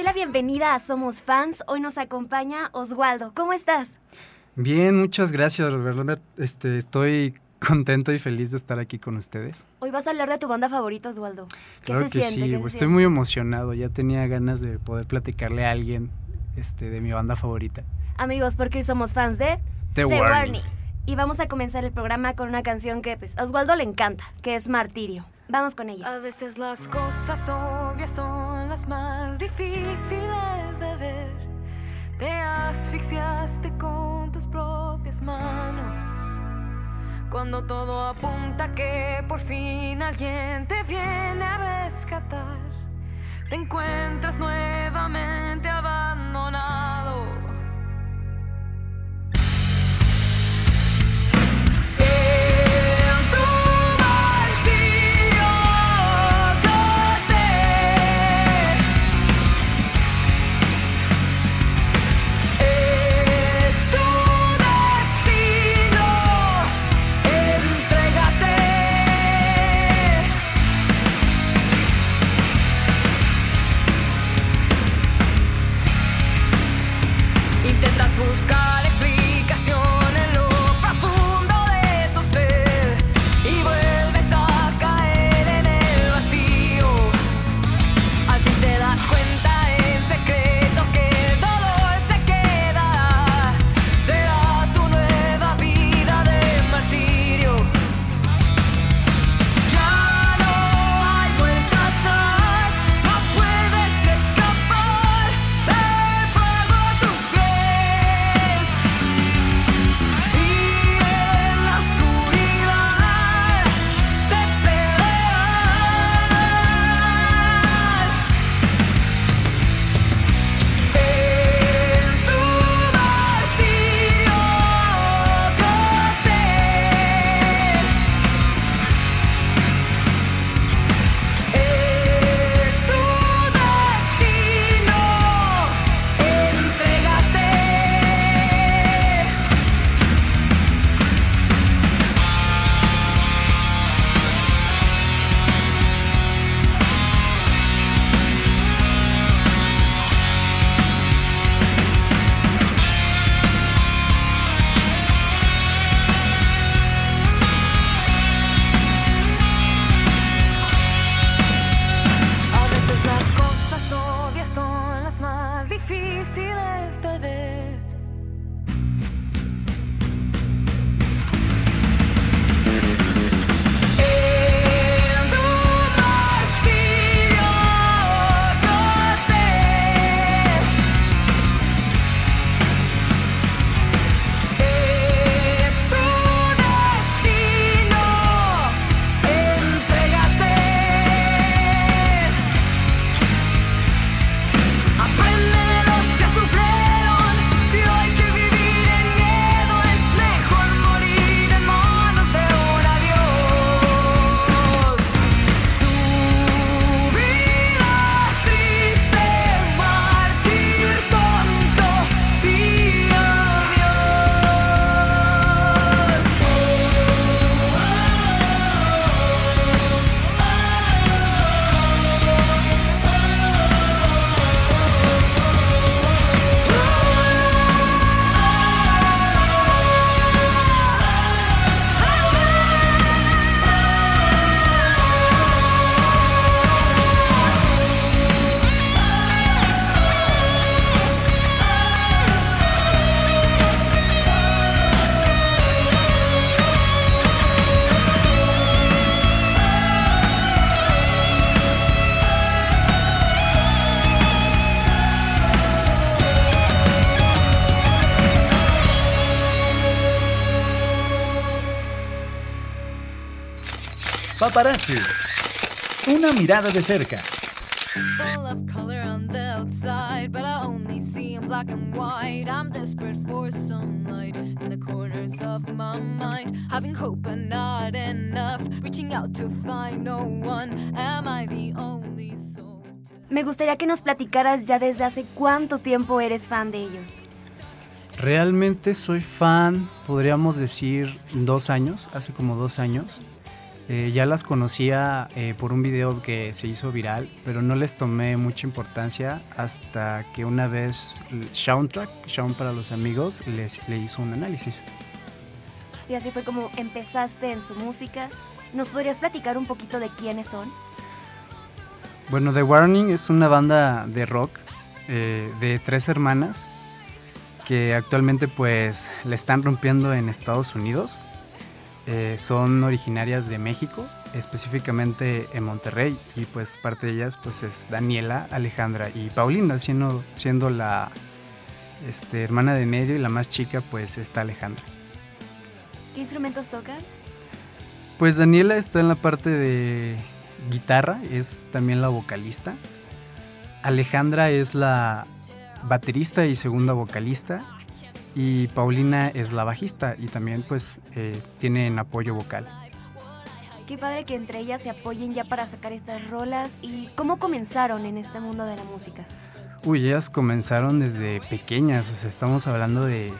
Doy la bienvenida a Somos Fans. Hoy nos acompaña Oswaldo. ¿Cómo estás? Bien, muchas gracias, Robert. Este, estoy contento y feliz de estar aquí con ustedes. Hoy vas a hablar de tu banda favorita, Oswaldo. ¿Qué claro se que siente? sí, ¿Qué se estoy siente? muy emocionado. Ya tenía ganas de poder platicarle a alguien este, de mi banda favorita. Amigos, porque hoy somos fans de The, The Warning. Warning. Y vamos a comenzar el programa con una canción que pues, a Oswaldo le encanta, que es Martirio. Vamos con ella. A veces las cosas obvias son las más difíciles de ver. Te asfixiaste con tus propias manos. Cuando todo apunta que por fin alguien te viene a rescatar, te encuentras nuevamente abandonado. Paparazzi. Una mirada de cerca. Full of color on the outside, but I only see in black and white. I'm desperate for some light in the corners of my mind. Having hope but not enough. Reaching out to find no one. Am I the only soul? to- Me gustaría que nos platicaras ya desde hace cuánto tiempo eres fan de ellos. Realmente soy fan, podríamos decir, dos años, hace como dos años. Eh, ya las conocía eh, por un video que se hizo viral, pero no les tomé mucha importancia hasta que una vez Soundtrack, Sound para los amigos, les, le hizo un análisis. Y así fue como empezaste en su música. ¿Nos podrías platicar un poquito de quiénes son? Bueno, The Warning es una banda de rock eh, de tres hermanas que actualmente pues le están rompiendo en Estados Unidos. Eh, son originarias de México, específicamente en Monterrey y pues parte de ellas pues es Daniela, Alejandra y Paulina, siendo, siendo la este, hermana de medio y la más chica pues está Alejandra. ¿Qué instrumentos tocan? Pues Daniela está en la parte de guitarra, es también la vocalista. Alejandra es la baterista y segunda vocalista. Y Paulina es la bajista y también pues eh, tienen apoyo vocal. Qué padre que entre ellas se apoyen ya para sacar estas rolas. ¿Y cómo comenzaron en este mundo de la música? Uy, ellas comenzaron desde pequeñas, o sea, estamos hablando de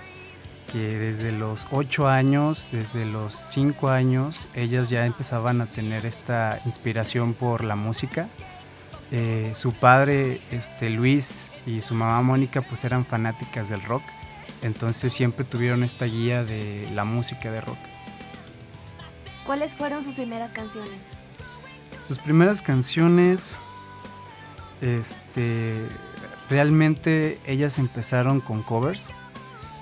que desde los 8 años, desde los 5 años, ellas ya empezaban a tener esta inspiración por la música. Eh, su padre, este, Luis, y su mamá Mónica, pues eran fanáticas del rock, entonces siempre tuvieron esta guía de la música de rock. ¿Cuáles fueron sus primeras canciones? Sus primeras canciones, este, realmente ellas empezaron con covers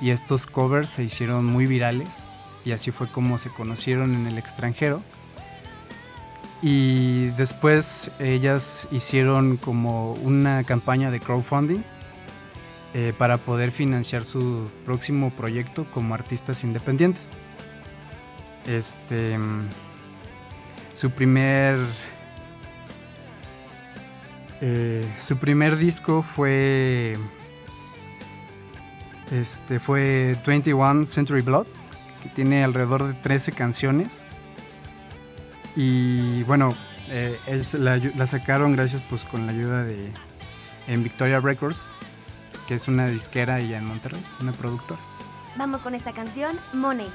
y estos covers se hicieron muy virales y así fue como se conocieron en el extranjero. Y después ellas hicieron como una campaña de crowdfunding eh, para poder financiar su próximo proyecto como artistas independientes. Este, mm, su primer eh, su primer disco fue este fue 21 Century Blood que tiene alrededor de 13 canciones y bueno eh, es la, la sacaron gracias pues con la ayuda de en Victoria Records que es una disquera allá en Monterrey una productora Vamos con esta canción, Money.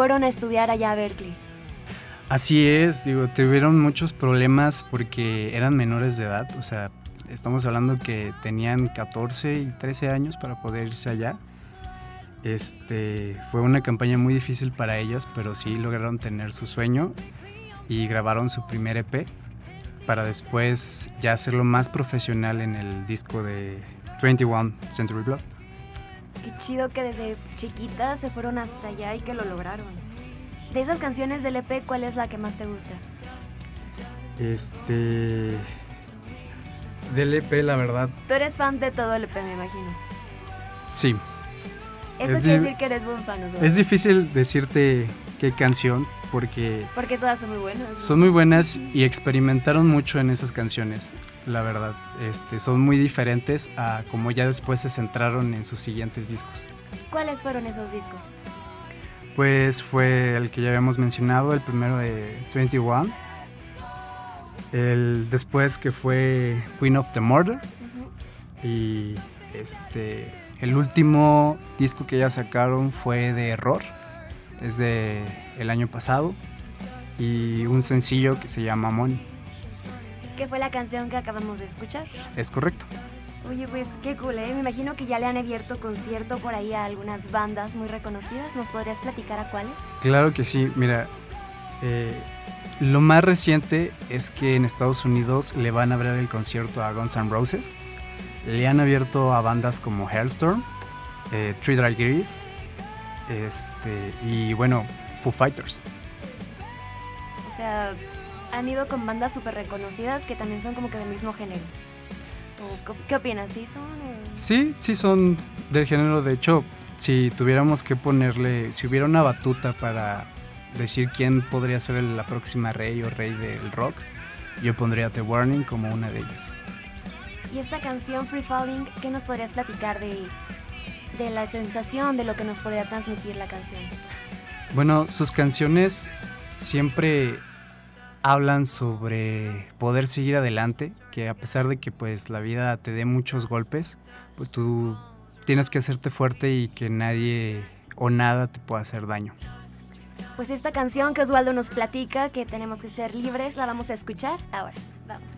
Fueron a estudiar allá a Berkeley. Así es, digo, tuvieron muchos problemas porque eran menores de edad, o sea, estamos hablando que tenían 14 y 13 años para poder irse allá. Este, fue una campaña muy difícil para ellas, pero sí lograron tener su sueño y grabaron su primer EP para después ya hacerlo más profesional en el disco de 21 Century Blood. Qué chido que desde chiquita se fueron hasta allá y que lo lograron. De esas canciones del EP, ¿cuál es la que más te gusta? Este. Del EP, la verdad. Tú eres fan de todo el EP, me imagino. Sí. Eso Es quiere decir que eres buen fan. Es difícil decirte qué canción porque Porque todas son muy buenas. ¿no? son muy buenas y experimentaron mucho en esas canciones, la verdad. Este, son muy diferentes a como ya después se centraron en sus siguientes discos. ¿Cuáles fueron esos discos? Pues fue el que ya habíamos mencionado, el primero de 21. El después que fue Queen of the Murder. Y este el último disco que ya sacaron fue de Error. Es de el año pasado. Y un sencillo que se llama Money. ¿Qué fue la canción que acabamos de escuchar? Es correcto. Oye, pues qué cool, ¿eh? Me imagino que ya le han abierto concierto por ahí a algunas bandas muy reconocidas. ¿Nos podrías platicar a cuáles? Claro que sí, mira, eh, lo más reciente es que en Estados Unidos le van a abrir el concierto a Guns N' Roses. Le han abierto a bandas como Hellstorm, eh, Three Dry Gris, este, y bueno, Foo Fighters. O sea, han ido con bandas súper reconocidas que también son como que del mismo género. ¿O qué- ¿Qué opinas? ¿Sí son? o- Sí, sí son del género, de hecho, si tuviéramos que ponerle, si hubiera una batuta para decir quién podría ser la próxima rey o rey del rock, yo pondría The Warning como una de ellas. Y esta canción, Free Falling, ¿qué nos podrías platicar de, de la sensación, de lo que nos podría transmitir la canción? Bueno, sus canciones siempre hablan sobre poder seguir adelante, que a pesar de que pues la vida te dé muchos golpes, pues tú tienes que hacerte fuerte y que nadie o nada te pueda hacer daño. Pues esta canción que Osvaldo nos platica, que tenemos que ser libres, la vamos a escuchar ahora. Vamos.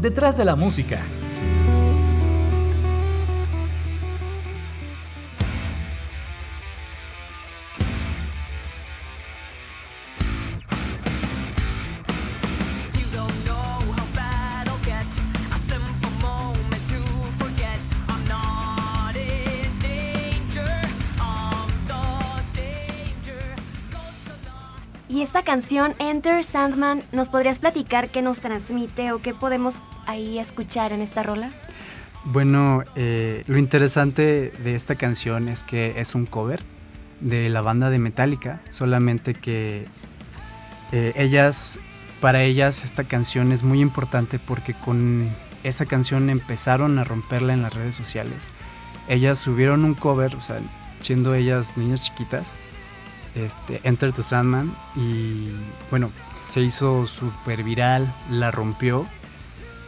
Detrás de la música. Canción, Enter Sandman, ¿nos podrías platicar qué nos transmite o qué podemos ahí escuchar en esta rola? Bueno, eh, lo interesante de esta canción es que es un cover de la banda de Metallica, solamente que eh, ellas, para ellas esta canción es muy importante porque con esa canción empezaron a romperla en las redes sociales. Ellas subieron un cover, o sea, siendo ellas niñas chiquitas, este, Enter the Sandman y bueno, se hizo súper viral, la rompió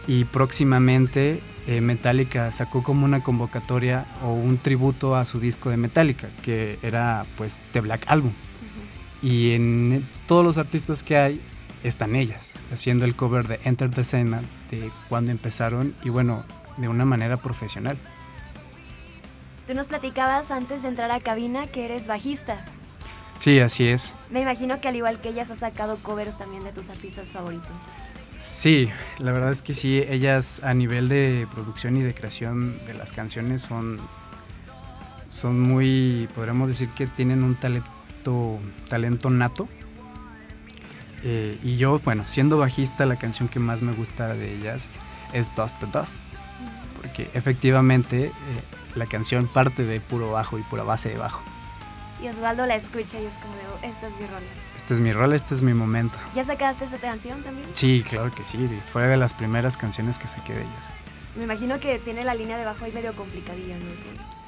y próximamente eh, Metallica sacó como una convocatoria o un tributo a su disco de Metallica, que era pues The Black Album. Y en todos los artistas que hay están ellas, haciendo el cover de Enter the Sandman de cuando empezaron y bueno, de una manera profesional. Tú nos platicabas antes de entrar a cabina que eres bajista. Sí, así es. Me imagino que al igual que ellas has sacado covers también de tus artistas favoritos. Sí, la verdad es que sí, ellas a nivel de producción y de creación de las canciones son, son muy, podríamos decir que tienen un talento, talento nato. Eh, y yo, bueno, siendo bajista, la canción que más me gusta de ellas es Dust to Dust. Porque efectivamente eh, la canción parte de puro bajo y pura base de bajo. Y Osvaldo la escucha y es como de, "Oh, esta es mi rola. Este es mi rol, este es mi momento. ¿Ya sacaste esa canción también? Sí, claro que sí, fue de las primeras canciones que saqué de ellas. Me imagino que tiene la línea de bajo ahí medio complicadilla, ¿no?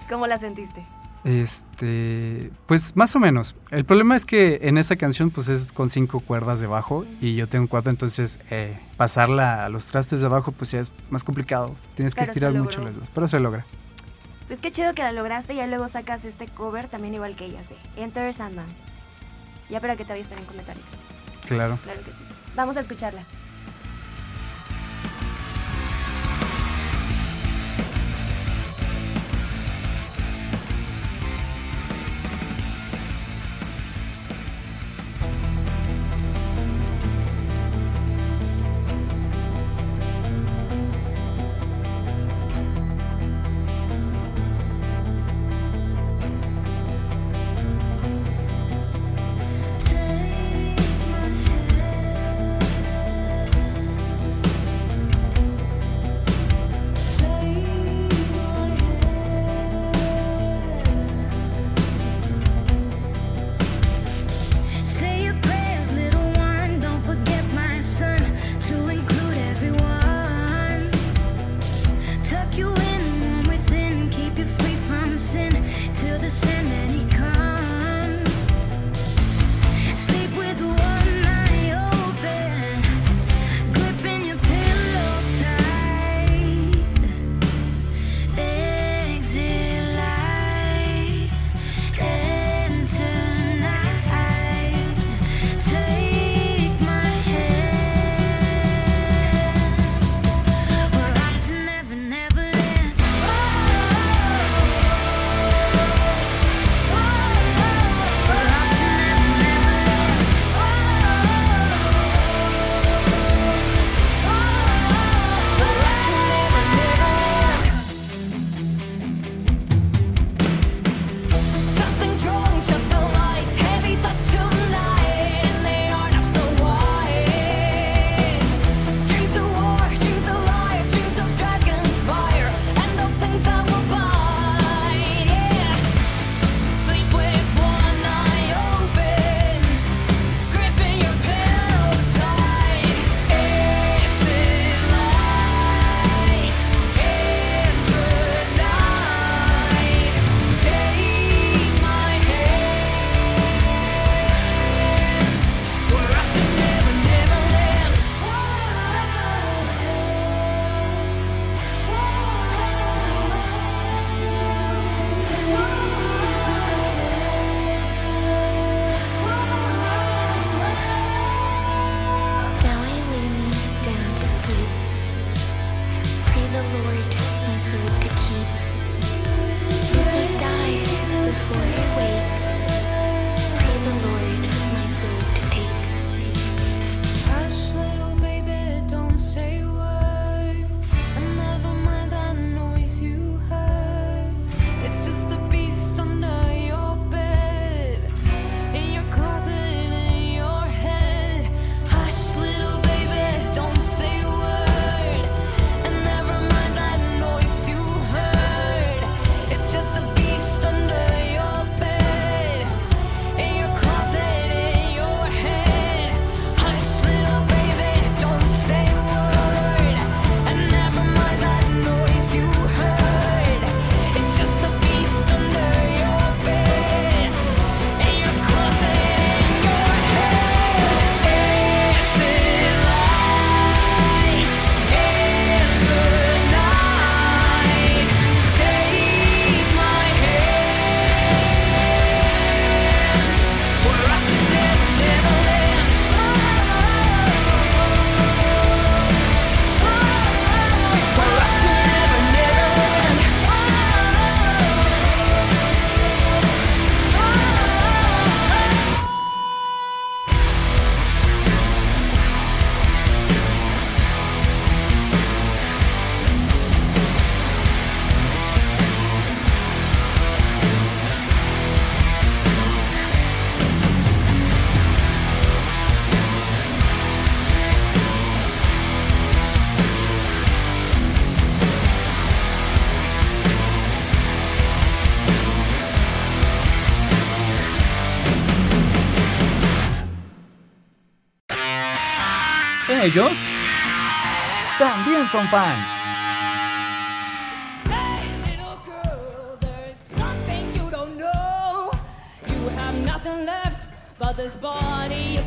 ¿Cómo la sentiste? Este, pues más o menos. El problema es que en esa canción pues es con cinco cuerdas de bajo y yo tengo cuatro, entonces eh, pasarla a los trastes de abajo pues ya es más complicado. Tienes que Pero estirar mucho las dos, pero se logra. Pues qué chido que la lograste y ya luego sacas este cover también igual que ellas, de Enter Sandman. Ya para que te vayas también con Metallica. Claro. Claro que sí. Vamos a escucharla.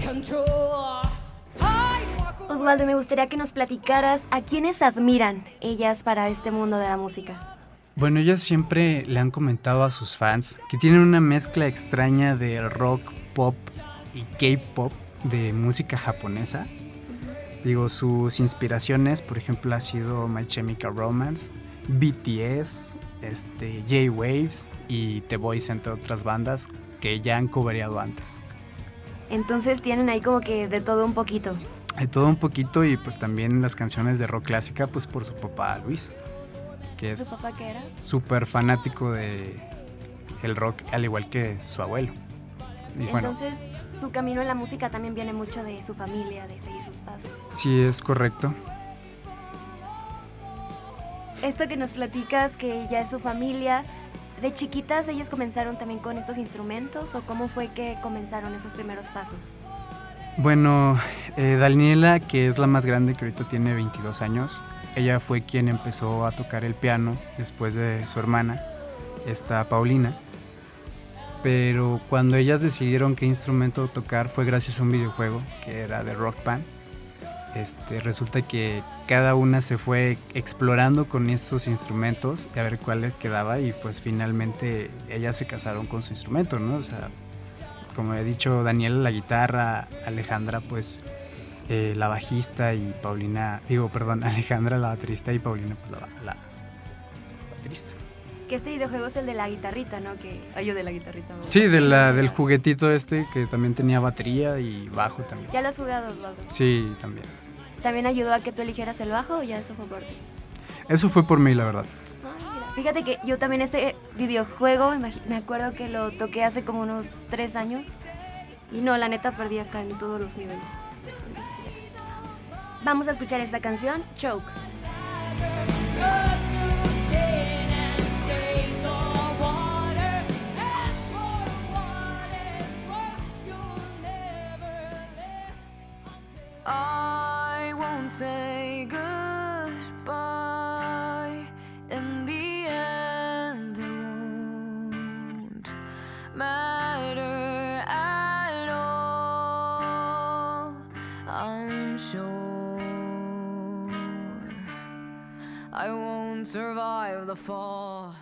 Control. I walk away. Osvaldo, me gustaría que nos platicaras a quiénes admiran ellas para este mundo de la música. Bueno, ellas siempre le han comentado a sus fans que tienen una mezcla extraña de rock, pop y K-pop de música japonesa. Digo, sus inspiraciones, por ejemplo, ha sido My Chemical Romance, BTS, este, J-Waves y The Boys, entre otras bandas que ya han cobreado antes. Entonces tienen ahí como que de todo un poquito. De todo un poquito y pues también las canciones de rock clásica, pues por su papá Luis, que es súper fanático de el rock, al igual que su abuelo. Y bueno, Entonces su camino en la música también viene mucho de su familia, de seguir sus pasos. sí es correcto. Esto que nos platicas que ya es su familia, ¿de chiquitas ellas comenzaron también con estos instrumentos o cómo fue que comenzaron esos primeros pasos? Bueno, eh, Daniela, que es la más grande, que ahorita tiene 22 años, ella fue quien empezó a tocar el piano después de su hermana, esta Paulina. Pero cuando ellas decidieron qué instrumento tocar fue gracias a un videojuego que era de Rock Band. Este, resulta que cada una se fue explorando con esos instrumentos y a ver cuál les quedaba y pues finalmente ellas se casaron con su instrumento, ¿no? O sea, como he dicho, Daniela la guitarra, Alejandra pues eh, la bajista y Paulina, digo, perdón, Alejandra la baterista y Paulina pues la, la baterista. Que este videojuego es el de la guitarrita, ¿no? Que ay, yo de la guitarrita. ¿no? Sí, de la, del juguetito este que también tenía batería y bajo también. ¿Ya lo has jugado, Osvaldo? Sí, también. ¿También ayudó a que tú eligieras el bajo o ya eso fue por ti? Eso fue por mí, la verdad. Mira. Fíjate que yo también ese videojuego, me acuerdo que lo toqué hace como unos tres años y no, la neta perdí acá en todos los niveles. Pues. Vamos a escuchar esta canción, Choke. I won't say goodbye. In the end, it won't matter at all. I'm sure I won't survive the fall.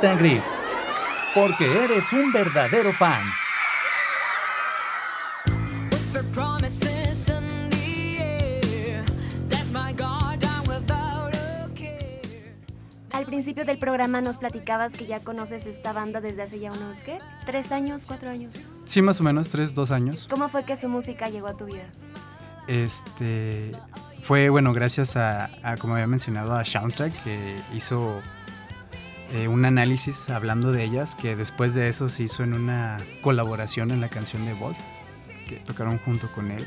Meet and Greet. Porque eres un verdadero fan. Al principio del programa nos platicabas que ya conoces esta banda desde hace ya unos, ¿qué? ¿Tres años? ¿Cuatro años? Sí, más o menos, tres, dos años. ¿Cómo fue que su música llegó a tu vida? Este fue bueno gracias a, a, como había mencionado a Soundtrack que hizo eh, un análisis hablando de ellas que después de eso se hizo en una colaboración en la canción de Bolt que tocaron junto con él.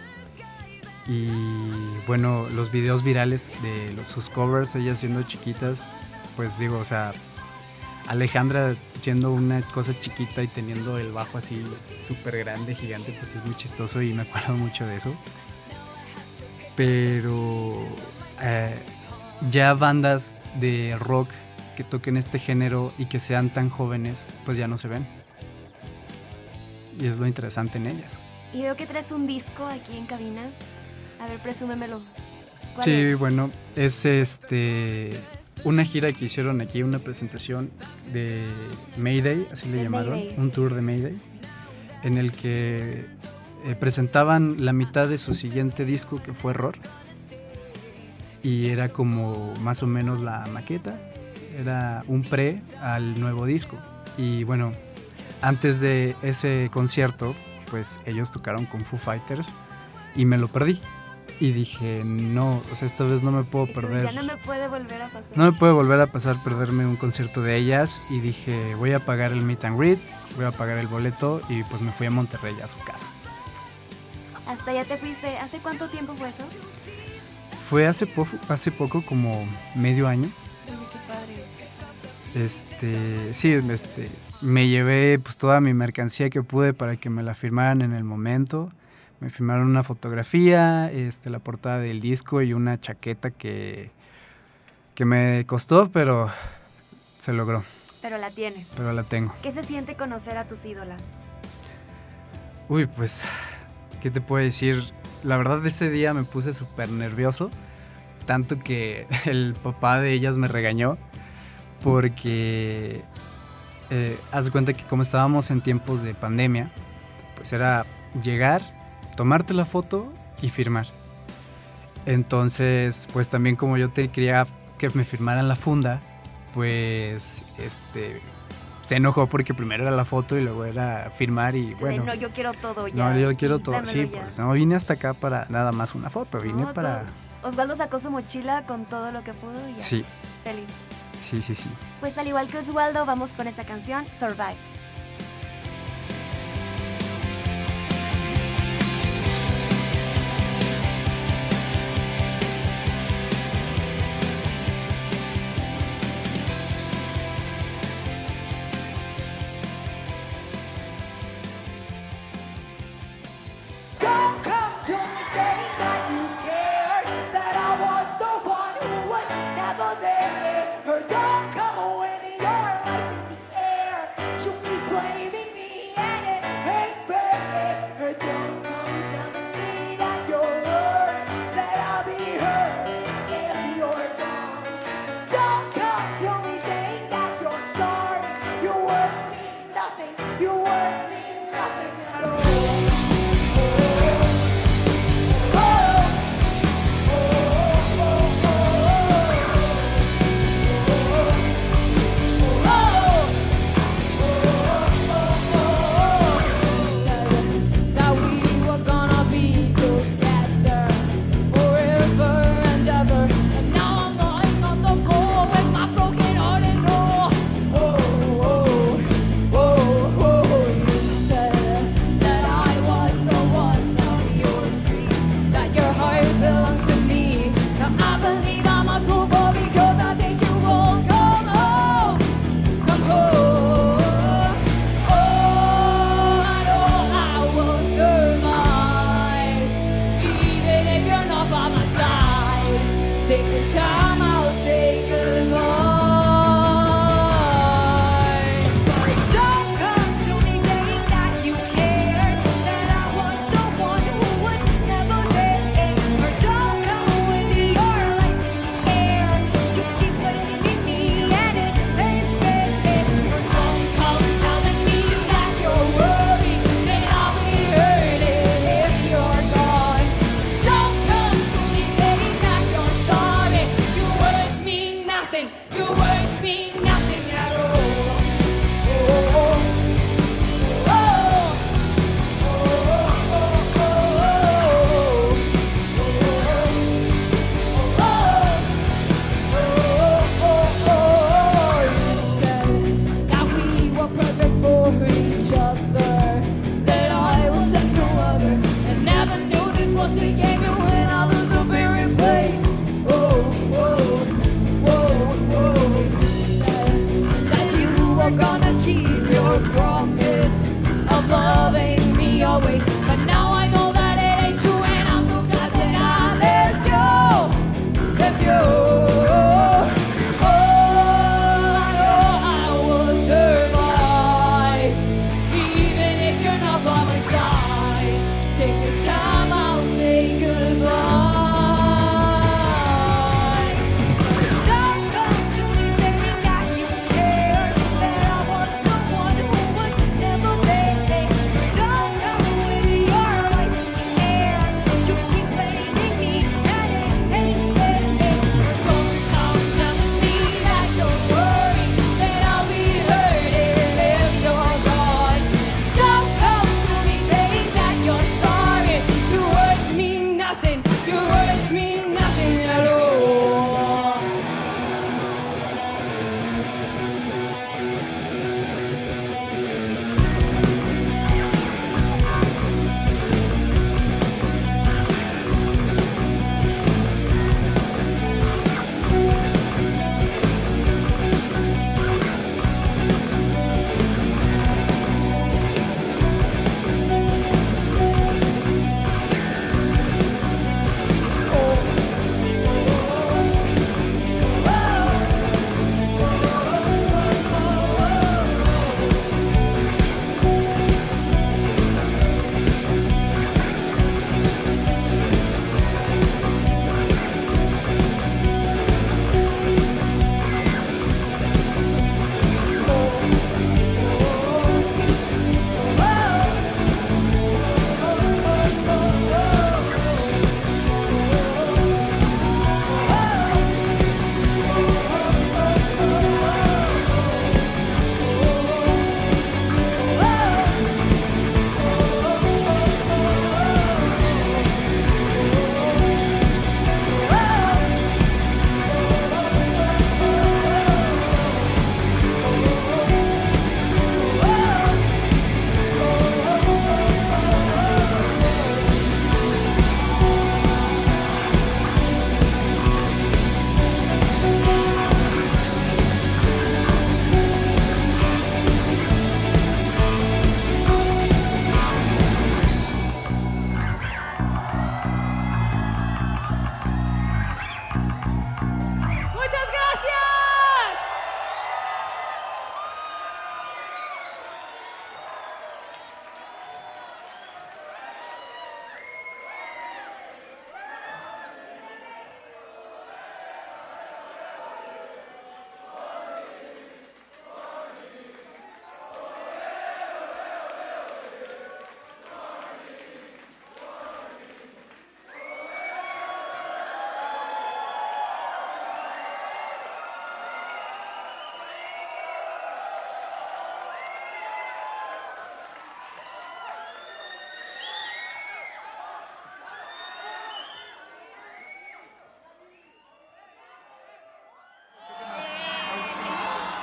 Y bueno los videos virales de los, sus covers ellas siendo chiquitas pues digo o sea Alejandra siendo una cosa chiquita y teniendo el bajo así súper grande gigante pues es muy chistoso y me acuerdo mucho de eso. Pero eh, ya bandas de rock que toquen este género y que sean tan jóvenes, pues ya no se ven. Y es lo interesante en ellas. Y veo que traes un disco aquí en cabina. A ver, presúmemelo. ¿Cuál Sí, es? bueno, es este una gira que hicieron aquí, una presentación de Mayday, así le llamaron, un tour de Mayday, en el que eh, presentaban la mitad de su siguiente disco que fue Error. Y era como más o menos la maqueta, era un pre al nuevo disco. Y bueno, antes de ese concierto, pues ellos tocaron con Foo Fighters y me lo perdí. Y dije, no, o sea, esta vez no me puedo perder. Ya no me puede volver a pasar. No me puede volver a pasar perderme un concierto de ellas y dije, voy a pagar el meet and greet, voy a pagar el boleto y pues me fui a Monterrey a su casa. Hasta ya te fuiste. ¿Hace cuánto tiempo fue eso? Fue hace, po- hace poco, como medio año. Este, sí, este, me llevé pues toda mi mercancía que pude para que me la firmaran en el momento. Me firmaron una fotografía, este, la portada del disco y una chaqueta que, que me costó, pero se logró, Pero la tienes. pero la tengo. ¿Qué se siente conocer a tus ídolas? Uy, pues, ¿qué te puedo decir? La verdad, ese día me puse súper nervioso, tanto que el papá de ellas me regañó, porque eh, haz de cuenta que como estábamos en tiempos de pandemia, pues era llegar, tomarte la foto y firmar. Entonces, pues también como yo te quería que me firmaran la funda, pues, este, se enojó porque primero era la foto y luego era firmar y bueno. no, yo quiero todo ya. No, yo quiero sí, todo. dámelo Sí, ya. pues no vine hasta acá para nada más una foto, vine No, para... todo. Osvaldo sacó su mochila con todo lo que pudo y ya. Sí, Feliz. Sí, sí, sí. Pues al igual que Osvaldo, vamos con esta canción, Survive.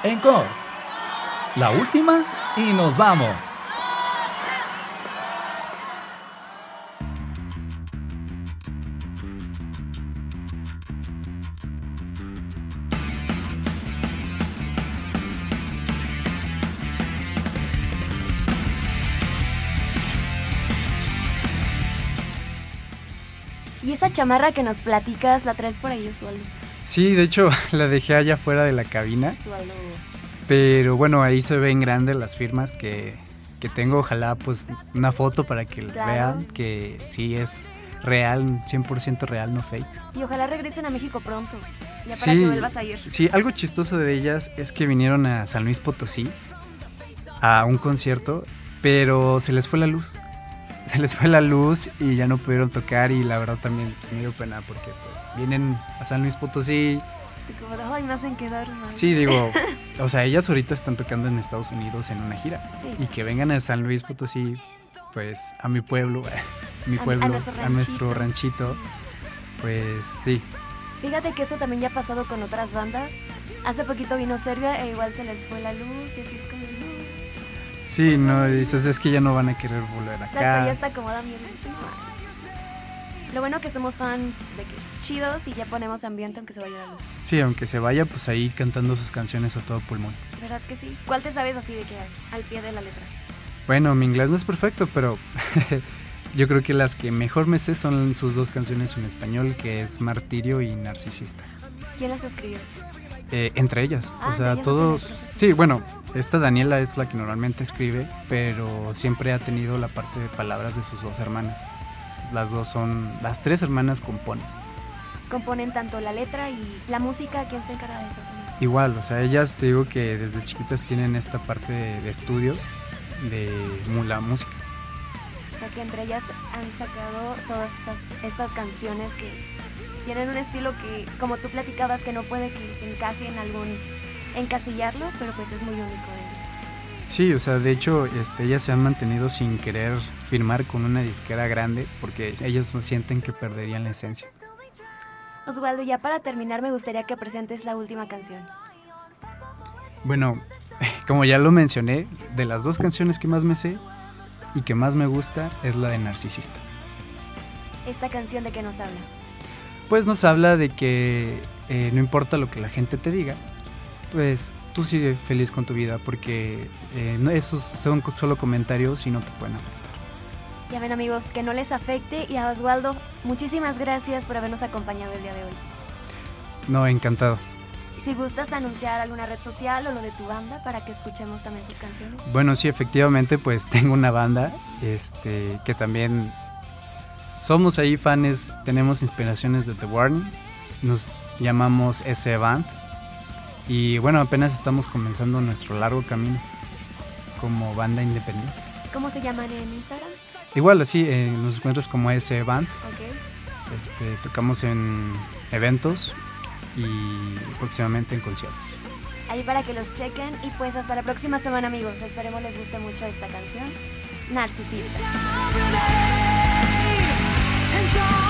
Encore. La última y nos vamos. Y esa chamarra que nos platicas la traes por ahí, Osvaldo. Sí, de hecho la dejé allá afuera de la cabina. Pero bueno, ahí se ven grandes las firmas que, que tengo. Ojalá pues una foto para que claro. vean que sí es real, 100% real, no fake. Y ojalá regresen a México pronto, ya sí, que vuelvas a ir. Sí, algo chistoso de ellas es que vinieron a San Luis Potosí a un concierto, pero se les fue la luz se les fue la luz y ya no pudieron tocar y la verdad también pues, me dio pena porque pues vienen a San Luis Potosí. Como de, ay, me hacen quedar mal. Sí, digo, o sea, ellas ahorita están tocando en Estados Unidos en una gira. Sí. Y que vengan a San Luis Potosí, pues a mi pueblo, a mi pueblo, a, nuestro, ranchito. nuestro ranchito, pues sí. Fíjate que esto también ya ha pasado con otras bandas. Hace poquito vino Serbia e igual se les fue la luz y así es como Sí, no, dices, es que ya no van a querer volver Exacto, ya acá. está dice, no manches. Lo bueno que somos fans de que chidos y ya ponemos ambiente aunque se vaya la luz. Sí, aunque se vaya, pues ahí cantando sus canciones a todo pulmón. ¿Verdad que sí? ¿Cuál te sabes así de que al pie de la letra? Bueno, mi inglés no es perfecto, pero yo creo que las que mejor me sé son sus dos canciones en español, que es Martirio y Narcisista. ¿Quién las escribió? Eh, entre ellas, Ah, o entre sea, todos... Sí, bueno, esta Daniela es la que normalmente escribe, pero siempre ha tenido la parte de palabras de sus dos hermanas. Las dos son... Las tres hermanas componen. Componen tanto la letra y la música. ¿Quién se encarga de eso también? Igual, o sea, ellas te digo que desde chiquitas tienen esta parte de, de estudios de la música. O sea que entre ellas han sacado todas estas, estas canciones que tienen un estilo que, como tú platicabas, que no puede que se encaje en algún encasillarlo, pero pues es muy único de ellos. Sí, o sea, de hecho, este, ellas se han mantenido sin querer firmar con una disquera grande porque ellas sienten que perderían la esencia. Osvaldo, ya para terminar me gustaría que presentes la última canción. Bueno, como ya lo mencioné, de las dos canciones que más me sé y que más me gusta es la de Narcisista. Esta canción de qué nos habla. Pues nos habla de que eh, no importa lo que la gente te diga, pues tú sigue feliz con tu vida porque eh, no, esos son solo comentarios y no te pueden afectar. Ya ven amigos, que no les afecte y a Osvaldo, muchísimas gracias por habernos acompañado el día de hoy. No, encantado. Si gustas anunciar alguna red social o lo de tu banda para que escuchemos también sus canciones. Bueno, sí, efectivamente, pues tengo una banda, este, que también somos ahí fans, tenemos inspiraciones de The Warning, nos llamamos S Band y bueno, apenas estamos comenzando nuestro largo camino como banda independiente. ¿Cómo se llaman en Instagram? Igual así, eh, nos encuentras como S Band, Ok. este, tocamos en eventos y próximamente en conciertos. Ahí para que los chequen y pues hasta la próxima semana amigos. Esperemos les guste mucho esta canción. Narcisista. is all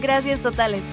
Gracias totales.